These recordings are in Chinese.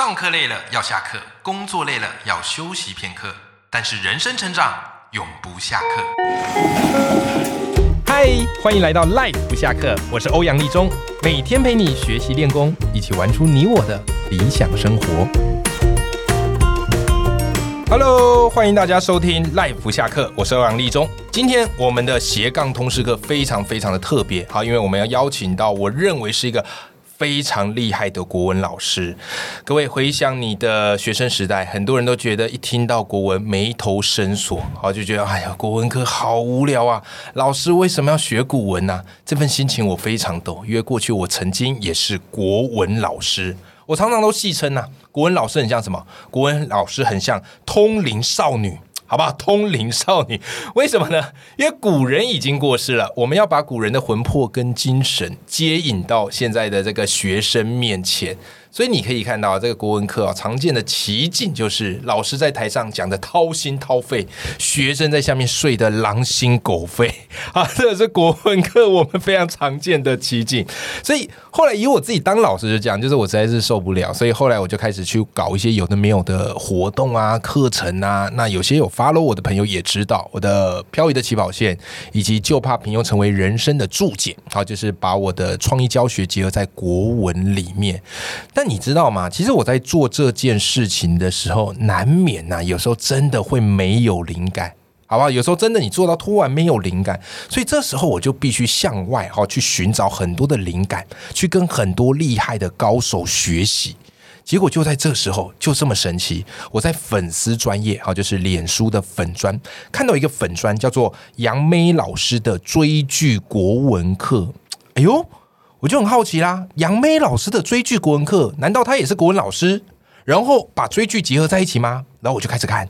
上课累了要下课，工作累了要休息片刻，但是人生成长永不下课。嗨，欢迎来到 Life 不下课，我是欧阳立中，每天陪你学习练功，一起玩出你我的理想生活。Hello，欢迎大家收听 Life 不下课，我是欧阳立中。今天我们的斜杠通识课非常非常的特别，好，因为我们要邀请到我认为是一个。非常厉害的国文老师，各位回想你的学生时代，很多人都觉得一听到国文眉头深锁，好就觉得哎呀，国文课好无聊啊！老师为什么要学古文呢？这份心情我非常懂，因为过去我曾经也是国文老师，我常常都戏称呐，国文老师很像什么？国文老师很像通灵少女。好不好？通灵少女，为什么呢？因为古人已经过世了，我们要把古人的魂魄跟精神接引到现在的这个学生面前。所以你可以看到这个国文课啊，常见的奇景就是老师在台上讲的掏心掏肺，学生在下面睡得狼心狗肺 啊，这是国文课我们非常常见的奇景。所以后来以我自己当老师就讲，就是我实在是受不了，所以后来我就开始去搞一些有的没有的活动啊、课程啊。那有些有 follow 我的朋友也知道，我的漂移的起跑线以及就怕平庸成为人生的注解，好，就是把我的创意教学结合在国文里面。那你知道吗？其实我在做这件事情的时候，难免呐，有时候真的会没有灵感，好不好？有时候真的你做到突然没有灵感，所以这时候我就必须向外哈去寻找很多的灵感，去跟很多厉害的高手学习。结果就在这时候，就这么神奇，我在粉丝专业哈，就是脸书的粉专，看到一个粉专叫做杨梅老师的追剧国文课，哎呦！我就很好奇啦，杨梅老师的追剧国文课，难道他也是国文老师？然后把追剧结合在一起吗？然后我就开始看，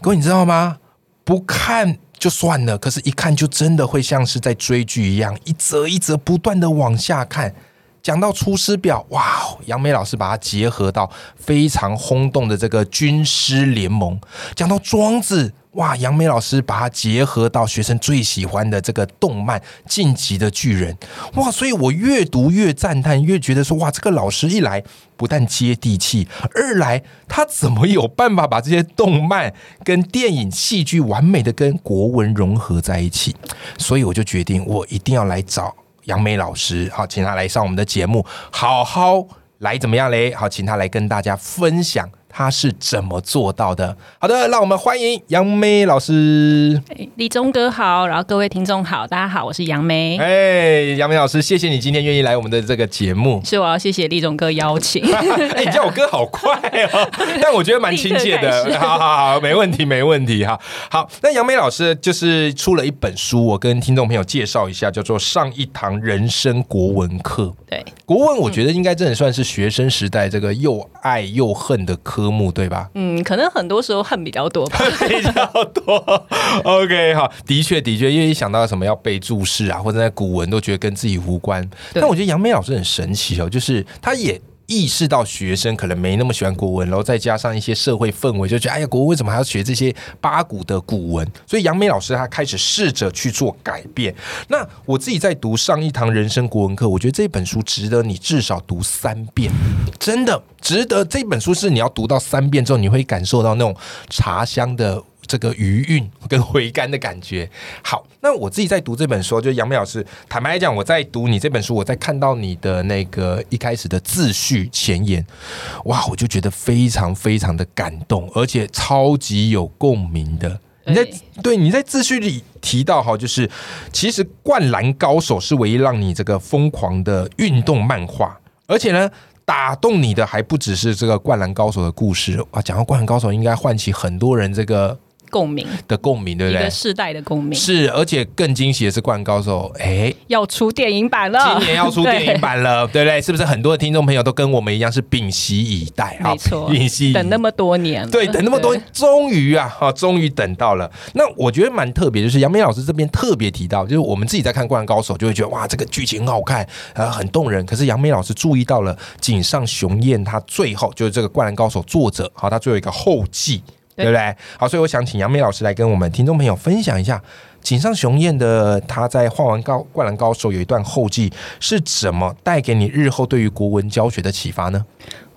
各位你知道吗？不看就算了，可是一看就真的会像是在追剧一样，一则一则不断的往下看。讲到《出师表》，哇，杨梅老师把它结合到非常轰动的这个军师联盟。讲到《庄子》。哇，杨梅老师把它结合到学生最喜欢的这个动漫《晋级的巨人》哇，所以我越读越赞叹，越觉得说哇，这个老师一来不但接地气，二来他怎么有办法把这些动漫跟电影、戏剧完美的跟国文融合在一起？所以我就决定，我一定要来找杨梅老师，好，请他来上我们的节目，好好来怎么样嘞？好，请他来跟大家分享。他是怎么做到的？好的，让我们欢迎杨梅老师。李忠哥好，然后各位听众好，大家好，我是杨梅。哎，杨梅老师，谢谢你今天愿意来我们的这个节目。是我要谢谢李忠哥邀请。哎，你叫我哥好快哦，但我觉得蛮亲切的。好好好，没问题，没问题哈。好，那杨梅老师就是出了一本书，我跟听众朋友介绍一下，叫做《上一堂人生国文课》。对，国文我觉得应该真的算是学生时代这个又爱又恨的科。科目对吧？嗯，可能很多时候恨比较多吧，比较多。OK，好，的确的确，因为一想到什么要背注释啊，或者在古文都觉得跟自己无关。但我觉得杨梅老师很神奇哦，就是他也。意识到学生可能没那么喜欢国文，然后再加上一些社会氛围，就觉得哎呀，国文为什么还要学这些八股的古文？所以杨梅老师他开始试着去做改变。那我自己在读上一堂人生国文课，我觉得这本书值得你至少读三遍，真的值得。这本书是你要读到三遍之后，你会感受到那种茶香的。这个余韵跟回甘的感觉，好。那我自己在读这本书，就杨梅老师，坦白来讲，我在读你这本书，我在看到你的那个一开始的自序前言，哇，我就觉得非常非常的感动，而且超级有共鸣的。你在对你在自序里提到哈，就是其实《灌篮高手》是唯一让你这个疯狂的运动漫画，而且呢。打动你的还不只是这个《灌篮高手》的故事啊！讲到《灌篮高手》，应该唤起很多人这个。共鸣的共鸣，对不对？一个世代的共鸣是，而且更惊喜的是，《灌篮高手》哎，要出电影版了，今年要出电影版了，对不对？是不是很多的听众朋友都跟我们一样是屏息以待？没错，屏息等那么多年，对，等那么多，终于啊，哈，终于等到了。那我觉得蛮特别，就是杨梅老师这边特别提到，就是我们自己在看《灌篮高手》，就会觉得哇，这个剧情很好看，呃，很动人。可是杨梅老师注意到了井上雄彦，他最后就是这个《灌篮高手》作者，好，他最后一个后记。对不对？好，所以我想请杨梅老师来跟我们听众朋友分享一下井上雄彦的他在画完《高灌篮高手》有一段后记是怎么带给你日后对于国文教学的启发呢？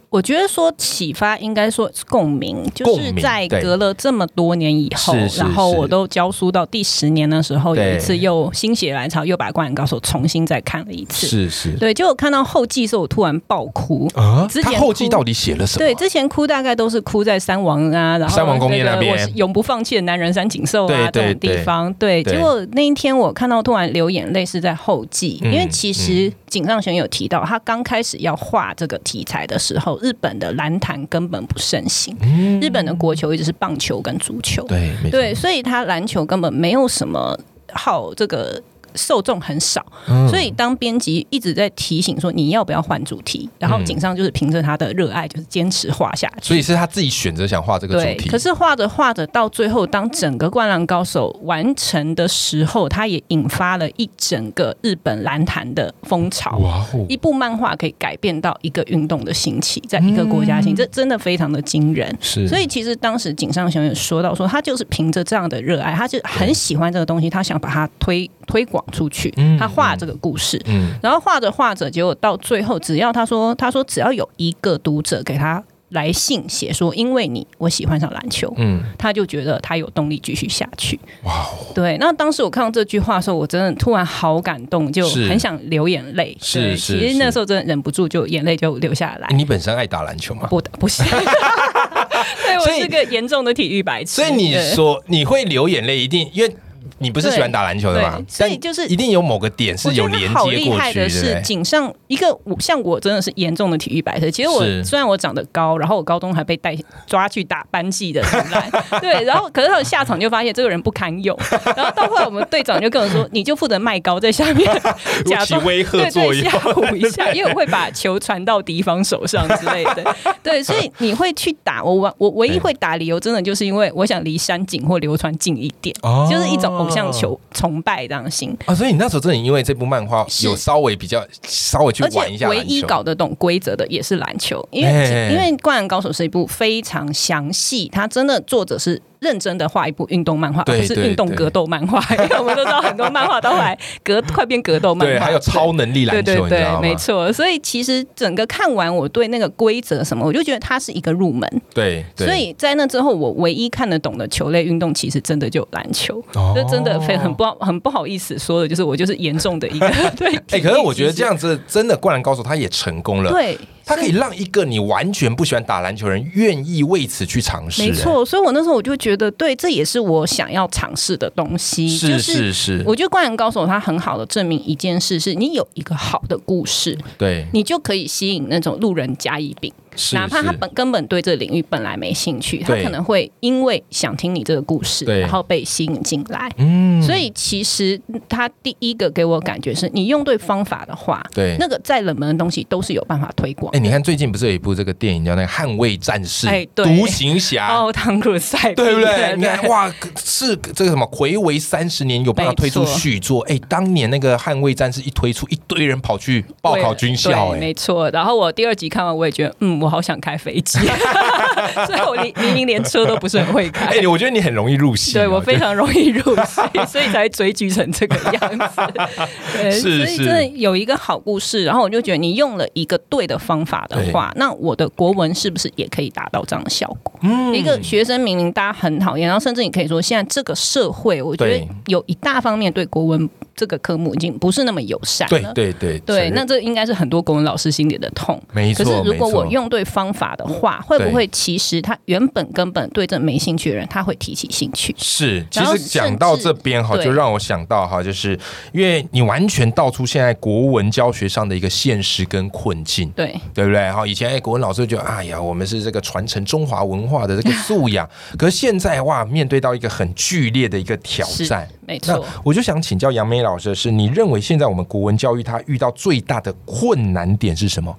我觉得说启发应该说共鸣，就是在隔了这么多年以后然后我都教书到第十年的时候，有一次又心血来潮，又把《灌篮高手》重新再看了一次。是是对，结果看到后记的时候，我突然爆哭。啊之前后记到底写了什么？对，之前哭大概都是哭在三王啊，然后三王工业个那边我是永不放弃的男人三井寿啊这种地方。对，结果那一天我看到突然流眼泪是在后记，嗯因为其实井上雄有提到，他刚开始要画这个题材的时候，日本的篮坛根本不盛行，日本的国球一直是棒球跟足球。对，所以他篮球根本没有什么好这个。受众很少，嗯所以当编辑一直在提醒说你要不要换主题，然后嗯井上就是凭着他的热爱，就是坚持画下去。所以是他自己选择想画这个对，主题。可是画着画着，到最后，当整个《灌篮高手》完成的时候，它也引发了一整个日本篮坛的风潮。哇哦，一部漫画可以改变到一个运动的兴起，在一个国家兴起，这真的非常的惊人。是，所以其实当时井上雄也说到说，他就是凭着这样的热爱，他就很喜欢这个东西，他想把它推推广出去。嗯他画这个故事，嗯，然后画着画着，结果到最后，只要他说他说只要有一个读者给他来信写说，因为你我喜欢上篮球，嗯，他就觉得他有动力继续下去。哇哦，对，那当时我看到这句话的时候，我真的突然好感动，就很想流眼泪。是是其实那时候真的忍不住就眼泪就流下来。你本身爱打篮球吗？不的不是，对我是个严重的体育白痴。所以你说你会流眼泪，一定因为你不是喜欢打篮球的嘛对？所以就是一定有某个点是有连接过去，厉害的？是井上一个我像我真的是严重的体育白痴。其实我虽然我长得高，然后我高中还被带抓去打班级的投篮，对，然后可是他下场就发现这个人不堪用，然后到后来我们队长就跟我说，你就负责卖高在下面 假装威吓吓唬一下，因为我会把球传到敌方手上之类的。对，所以你会去打我，我我唯一会打理由真的就是因为我想离山井或流川近一点，哦就是一种偶像球崇拜这样心。啊，所以你那时候真的因为这部漫画有稍微比较稍微去玩一下唯一搞得懂规则的也是篮球，因为哎因为《灌篮高手》是一部非常详细，它真的作者是认真的画一部运动漫画，而不是运动格斗漫画。因为我们都知道很多漫画都后来格快变格斗漫画，对，还有超能力篮对球，对？没错。所以其实整个看完，我对那个规则什么，我就觉得它是一个入门。对，对所以在那之后，我唯一看得懂的球类运动，其实真的就篮球。哦这真的非很不好很不好意思说的，就是我就是严重的一个 对。哎、可是我觉得这样子真的，《灌篮高手》他也成功了。，对。他可以让一个你完全不喜欢打篮球的人愿意为此去尝试。没错，所以我那时候我就觉得，对，这也是我想要尝试的东西。哎，是就是是，我觉得《灌篮高手》它很好的证明一件事，是你有一个好的故事，对，你就可以吸引那种路人甲乙丙，是哪怕他本根本对这个领域本来没兴趣，他可能会因为想听你这个故事，然后被吸引进来。嗯所以其实他第一个给我感觉是，你用对方法的话，对。那个再冷门的东西都是有办法推广哎、。你看最近不是有一部这个电影叫那个《捍卫战士》哎对独行侠。哦，汤姆赛，对不对？你看哇，是这个什么回违三十年有办法推出续作？哎，当年那个《捍卫战士》一推出，一堆人跑去报考军校，对哎，没错。然后我第二集看完，我也觉得，嗯，我好想开飞机，所以我明明明连车都不是很会开。哎，我觉得你很容易入戏哦。对我非常容易入戏，所以才会追剧成这个样子。对，是所以是真的有一个好故事，然后我就觉得你用了一个对的方法的话，那我的国文是不是也可以达到这样的效果？嗯一个学生明明大家很讨厌，然后甚至你可以说，现在这个社会，我觉得有一大方面对国文这个科目已经不是那么友善对了。对对对，对那这应该是很多国文老师心里的痛。没错。可是如果我用对方法的话，会不会其实他原本根本对这没兴趣的人，他会提起兴趣？是，其实讲到这边哈，就让我想到哈，就是因为你完全道出现在国文教学上的一个现实跟困境。对，对不对？哈，以前哎，国文老师就，哎呀，我们是这个传承中华文化的这个素养。可是现在哇，面对到一个很剧烈的一个挑战，没错。我就想请教杨梅老师的是，你认为现在我们国文教育它遇到最大的困难点是什么？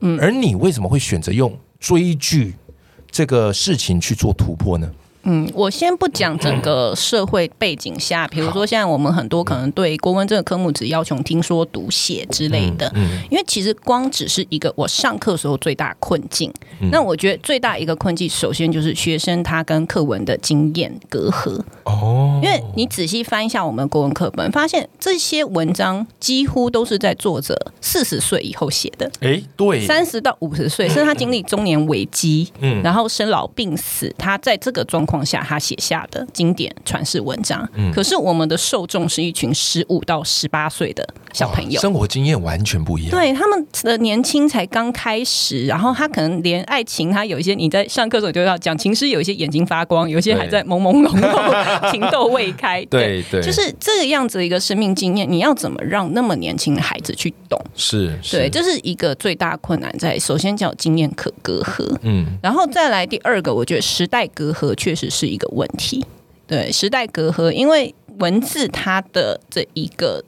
嗯，而你为什么会选择用追剧这个事情去做突破呢？嗯，我先不讲整个社会背景下，比如说现在我们很多可能对国文这个科目只要求听说读写之类的，嗯因为其实光只是一个我上课时候最大困境。那我觉得最大一个困境，首先就是学生他跟课文的经验隔阂。哦，因为你仔细翻一下我们国文课本，发现这些文章几乎都是在作者四十岁以后写的，哎，对，三十到五十岁，甚至他经历中年危机，嗯。然后生老病死，他在这个状况下他写下的经典传世文章。嗯可是我们的受众是一群十五到十八岁的小朋友。生活经验完全不一样。对他们的年轻才刚开始，然后他可能连爱情，他有一些你在上课的时候就要讲情诗，有一些眼睛发光，有一些还在朦朦胧胧，情窦未开。对 对，就是这个样子的一个生命经验，你要怎么让那么年轻的孩子去懂？是，是对，这是一个最大困难在。首先叫经验可隔阂，嗯然后再来第二个，我觉得时代隔阂确只是一个问题。对，时代隔阂，因为文字它的这一个。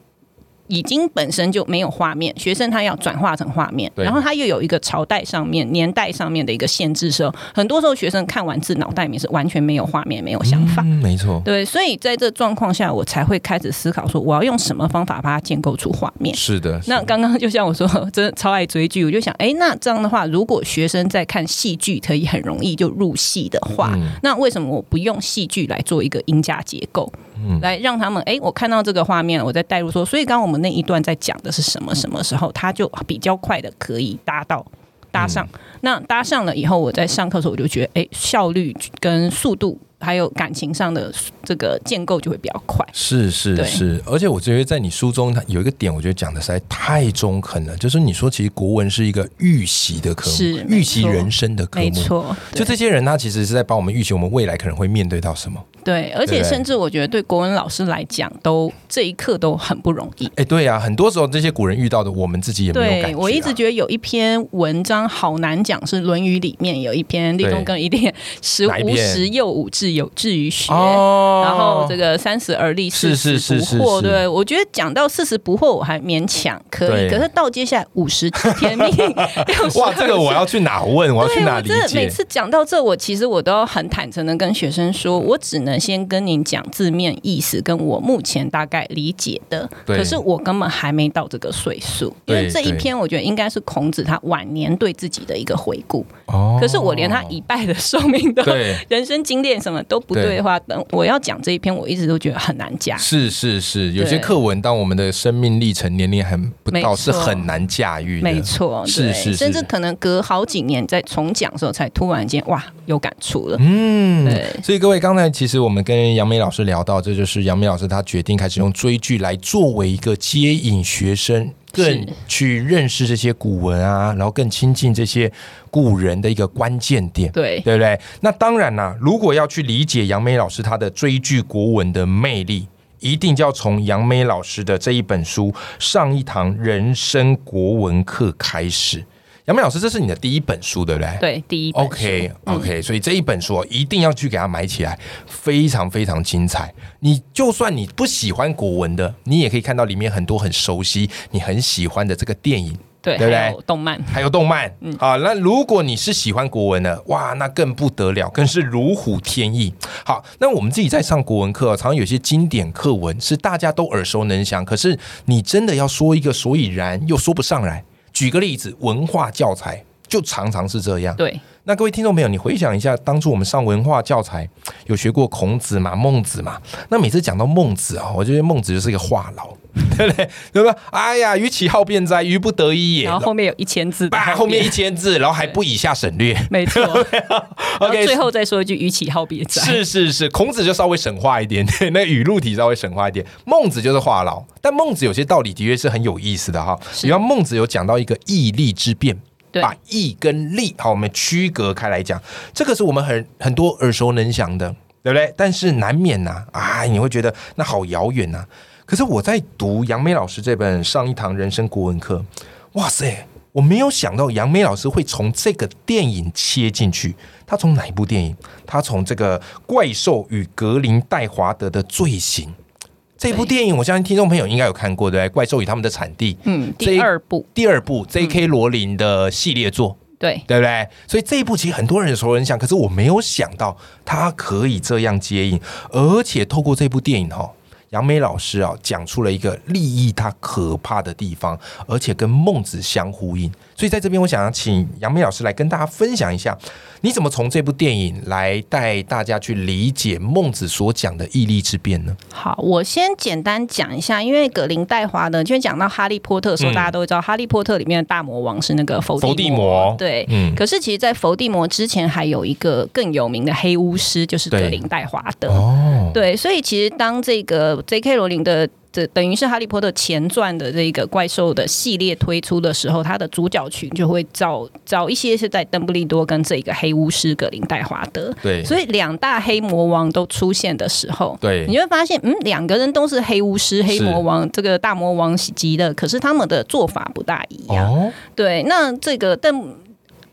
已经本身就没有画面，学生他要转化成画面，对。然后他又有一个朝代上面、年代上面的一个限制的时候，很多时候学生看完字，脑袋里面是完全没有画面、没有想法。嗯，没错，对，所以在这状况下，我才会开始思考说，我要用什么方法把它建构出画面。是的，那刚刚就像我说，真的超爱追剧，我就想，哎，那这样的话，如果学生在看戏剧可以很容易就入戏的话，嗯。那为什么我不用戏剧来做一个音架结构，嗯来让他们，哎，我看到这个画面，我再带入说，所以刚刚我们那一段在讲的是什么什么时候，他就比较快的可以搭到。搭上，嗯那搭上了以后，我在上课的时候我就觉得，哎，效率跟速度还有感情上的这个建构就会比较快。是是是，而且我觉得在你书中，它有一个点，我觉得讲的实在太中肯了，就是你说其实国文是一个预习的科目是，预习人生的科目，没。错，就这些人，他其实是在帮我们预习我们未来可能会面对到什么。对，而且甚至我觉得对国文老师来讲，都这一刻都很不容易。哎，对啊，很多时候这些古人遇到的，我们自己也没有感觉、啊。对我一直觉得有一篇文章好难讲，是《论语》里面有一篇立中跟一定十哪一篇无十又五至有志于学。哦，然后这个三十而立，是四十不惑。对，我觉得讲到四十不惑，我还勉强可以。可是到接下来五十知天命，哇，这个我要去哪问？我要去对，哪理我真的每？次讲到这，我其实我都要很坦诚的跟学生说，我只能先跟您讲字面意思，跟我目前大概理解的。对可是我根本还没到这个岁数，因为这一篇我觉得应该是孔子他晚年对自己的一个回顾。哦可是我连他一拜的寿命都。人生经验什么都不对的话，等我要讲这一篇，我一直都觉得很难讲。是是是，有些课文，当我们的生命历程年龄还不到，是很难驾驭的。没错，是是是甚至可能隔好几年再重讲的时候，才突然间哇有感触了。嗯，对。所以各位，刚才其实我们跟杨梅老师聊到，这就是杨梅老师他决定开始用追剧来作为一个接引学生更去认识这些古文啊，然后更亲近这些古人的一个关键点。对，对不对？那当然啦，如果要去理解杨梅老师他的追剧国文的魅力，一定就要从杨梅老师的这一本书上一堂人生国文课开始。杨梅老师，这是你的第一本书，对不对？对，第一本书 OK 嗯 OK，、所以这一本书哦一定要去给它买起来，非常非常精彩。你就算你不喜欢国文的，你也可以看到里面很多很熟悉、你很喜欢的这个电影。对，对不对动漫，还有动漫，嗯好，那如果你是喜欢国文的，哇，那更不得了，更是如虎添翼。好，那我们自己在上国文课，常常有些经典课文是大家都耳熟能详，可是你真的要说一个所以然，又说不上来。举个例子，文化教材就常常是这样。对，那各位听众朋友，你回想一下，当初我们上文化教材有学过孔子嘛、孟子嘛，那每次讲到孟子啊，我觉得孟子就是一个话痨，对不对？对吧？哎呀，与其好辩哉，于不得已也。然后后面有一千字 后面一千字，然后还不以下省略。没错 OK，最后再说一句“于其好辩哉”，是是是，孔子就稍微省化一点，对，那语录体稍微省化一点。孟子就是话痨，但孟子有些道理的确是很有意思的哈。比方孟子有讲到一个义利之辩，对把义跟利好，我们区隔开来讲，这个是我们很很多耳熟能详的，对不对？但是难免呐、啊，你会觉得那好遥远呐。可是我在读杨梅老师这本上一堂人生国文课，哇塞！我没有想到杨梅老师会从这个电影切进去。他从哪一部电影？他从这个《怪兽与格林戴华德的罪行》这部对电影，我相信听众朋友应该有看过，对不对？怪兽与他们的产地，嗯，第二部，第二部 J.K. 罗琳的系列作。对，对不对？所以这一部其实很多人熟人想，可是我没有想到它可以这样接应，而且透过这部电影哈。杨梅老师啊，讲出了一个利益它可怕的地方，而且跟孟子相呼应。所以在这边，我想要请杨梅老师来跟大家分享一下，你怎么从这部电影来带大家去理解孟子所讲的义利之辩呢？好，我先简单讲一下，因为葛林戴华呢，就讲到哈利波特的时候，大家都会知道哈利波特里面的大魔王是那个伏伏地魔，对，嗯。可是其实，在伏地魔之前，还有一个更有名的黑巫师，就是葛林戴华的。哦，对，所以其实当这个。J.K. 罗琳的这等于是《哈利波特》前传的这个怪兽的系列推出的时候，它的主角群就会找找一些是在邓布利多跟这个黑巫师格林戴华德。对，所以两大黑魔王都出现的时候，对，你会发现，嗯，两个人都是黑巫师、黑魔王，这个大魔王级的，可是他们的做法不大一样。对，那这个邓。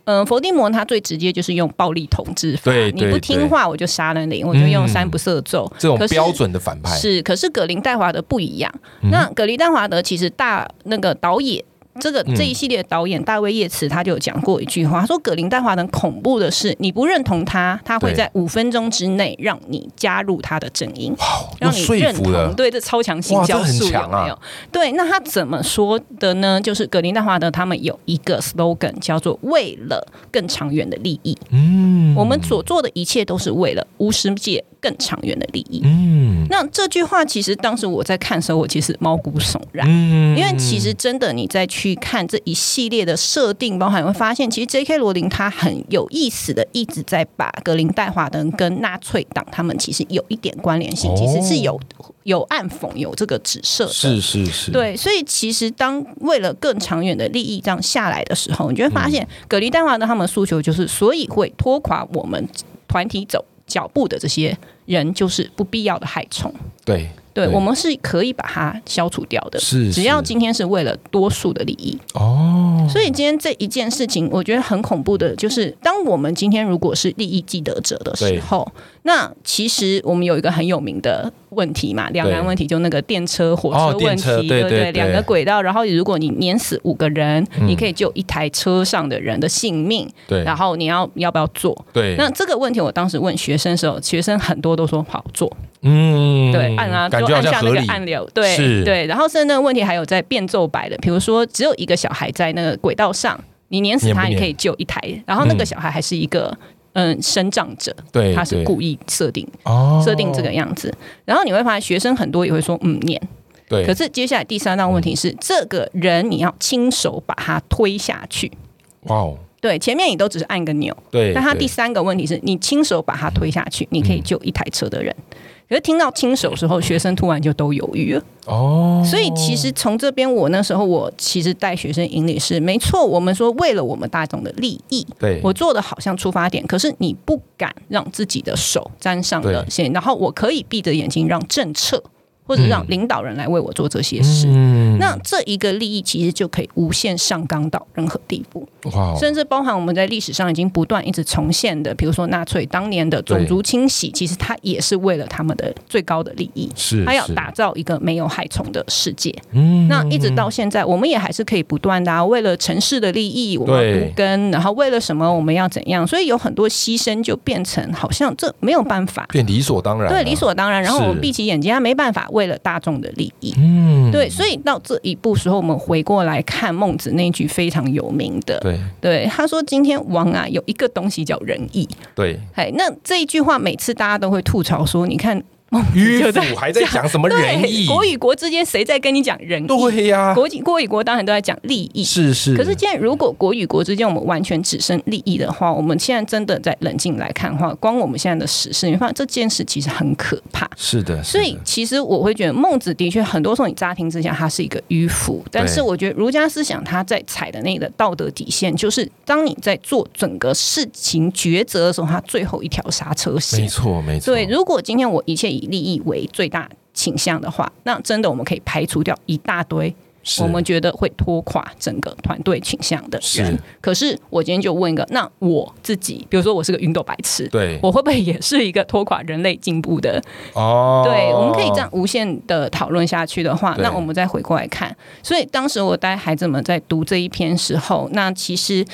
嗯，伏地魔他最直接就是用暴力统治法，你不听话我就杀了你，我就用三不赦咒这种标准的反派是。可是葛林戴华德不一样，那葛林戴华德其实大那个导演。这个这一系列导演大卫叶茨他就有讲过一句话，他说：“葛林戴华能恐怖的是，你不认同他，他会在五分钟之内让你加入他的阵营，让你认同。对，这超强行销术有没有？对，那他怎么说的呢？就是葛林戴华德他们有一个 slogan 叫做‘为了更长远的利益’。嗯，我们所做的一切都是为了巫师界更长远的利益。嗯，那这句话其实当时我在看的时候，我其实毛骨悚然。嗯，因为其实真的你再去。看这一系列的设定，包含会发现，其实 J.K. 罗琳他很有意思的，一直在把格林戴华登跟纳粹党他们其实有一点关联性，其实是有有暗讽有这个指涉的，是是是，对，所以其实当为了更长远的利益这样下来的时候，你就会发现格林戴华登他们诉求就是，所以会拖垮我们团体走脚步的这些人，就是不必要的害虫，对。对，我们是可以把它消除掉的，是只要今天是为了多数的利益哦。所以今天这一件事情，我觉得很恐怖的，就是当我们今天如果是利益既得者的时候，那其实我们有一个很有名的问题嘛，两难问题，就那个电车火车问题，对不对？两个轨道，然后如果你碾死五个人，你可以救一台车上的人的性命，对。然后你要要不要做？对。那这个问题，我当时问学生的时候，学生很多都说好做。嗯，对，按啊，就按下那个按钮，对对，然后甚至那个问题还有在变奏摆的，比如说只有一个小孩在那个轨道上，你碾死他，你可以救一台，然后那个小孩还是一个嗯生长者，对，他是故意设定设定这个样子，然后你会发现学生很多也会说嗯碾，对，可是接下来第三道问题是这个人你要亲手把他推下去，哇哦，对，前面你都只是按个钮，对，但他第三个问题是你亲手把他推下去，你可以救一台车的人。可是听到亲手时候，学生突然就都犹豫了。哦，所以其实从这边，我那时候我其实带学生引领是没错。我们说为了我们大众的利益，对我做的好像出发点，可是你不敢让自己的手沾上了线，然后我可以闭着眼睛让政策。或者让领导人来为我做这些事，那这一个利益其实就可以无限上纲到任何地步，甚至包含我们在历史上已经不断一直重现的，比如说纳粹当年的种族清洗，其实它也是为了他们的最高的利益，是他要打造一个没有害虫的世界。嗯，那一直到现在，我们也还是可以不断的啊，为了城市的利益，我们独根，然后为了什么我们要怎样，所以有很多牺牲就变成好像这没有办法，变理所当然，对，理所当然。然后我们闭起眼睛，他没办法。为了大众的利益，嗯，对，所以到这一步时候，我们回过来看孟子那句非常有名的，对，对，他说：“今天王啊，有一个东西叫仁义。”对，哎，那这一句话，每次大家都会吐槽说：“你看。”迂腐还在讲什么仁义？国与国之间谁在跟你讲仁义？对呀，国国与国当然都在讲利益。是是。可是，现在如果国与国之间我们完全只剩利益的话，我们现在真的在冷静来看的话，光我们现在的时事，你发现这件事其实很可怕。是的。所以，其实我会觉得孟子的确很多时候你乍听之下他是一个迂腐，但是我觉得儒家思想他在踩的那个道德底线，就是当你在做整个事情抉择的时候，他最后一条刹车线。没错，没错。对，如果今天我一切以利益为最大倾向的话，那真的我们可以排除掉一大堆我们觉得会拖垮整个团队倾向的人。可是我今天就问一个，那我自己，比如说我是个云朵白痴，对我会不会也是一个拖垮人类进步的？哦，对，我们可以这样无限的讨论下去的话，那我们再回过来看。所以当时我带孩子们在读这一篇时候，那其实。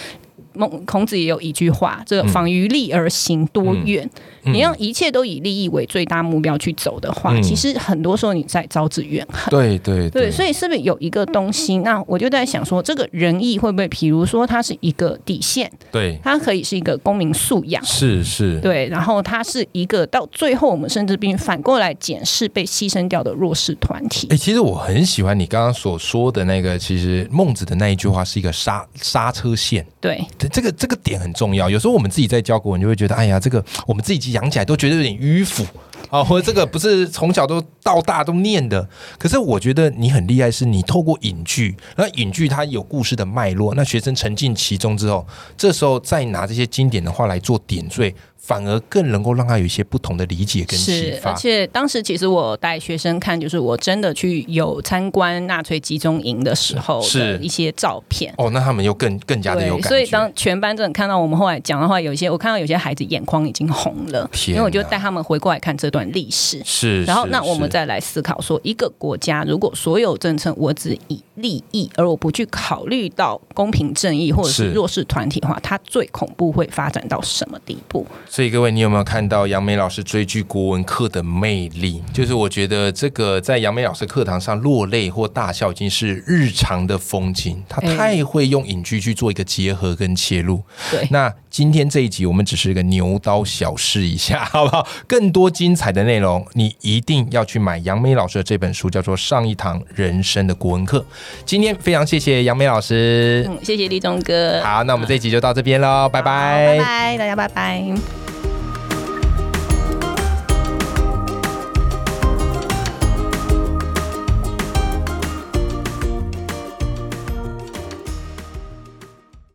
孟孔子也有一句话：“这个防于利而行多怨。你让一切都以利益为最大目标去走的话，其实很多时候你在招致怨恨。对对对，所以是不是有一个东西？那我就在想说，这个仁义会不会，比如说它是一个底线？对，它可以是一个公民素养。是是，对，然后它是一个到最后，我们甚至并反过来检视被牺牲掉的弱势团体。哎，其实我很喜欢你刚刚所说的那个，其实孟子的那一句话是一个刹刹车线。对，这个这个点很重要。有时候我们自己在教国文，就会觉得，哎呀，这个我们自己养起来都觉得有点迂腐啊，或者这个不是从小都到大都念的。可是我觉得你很厉害，是你透过影剧，那影剧它有故事的脉络，那学生沉浸其中之后，这时候再拿这些经典的话来做点缀。反而更能够让他有一些不同的理解跟启发。而且当时其实我带学生看，就是我真的去有参观纳粹集中营的时候的一些照片。哦，那他们又更更加的有感所以当全班真的看到我们后来讲的话，有一些我看到有些孩子眼眶已经红了，因为我就带他们回过来看这段历史。是，然后那我们再来思考说，一个国家如果所有政策我只以利益，而我不去考虑到公平正义或者是弱势团体的话，它最恐怖会发展到什么地步？所以各位，你有没有看到杨梅老师追剧国文课的魅力？就是我觉得这个在杨梅老师课堂上落泪或大笑已经是日常的风景。他太会用影剧去做一个结合跟切入。对，那今天这一集我们只是一个牛刀小试一下，好不好？更多精彩的内容，你一定要去买杨梅老师的这本书，叫做《上一堂人生的国文课》。今天非常谢谢杨梅老师，嗯，谢谢立忠哥。好，那我们这一集就到这边喽，拜拜，拜拜，大家拜拜。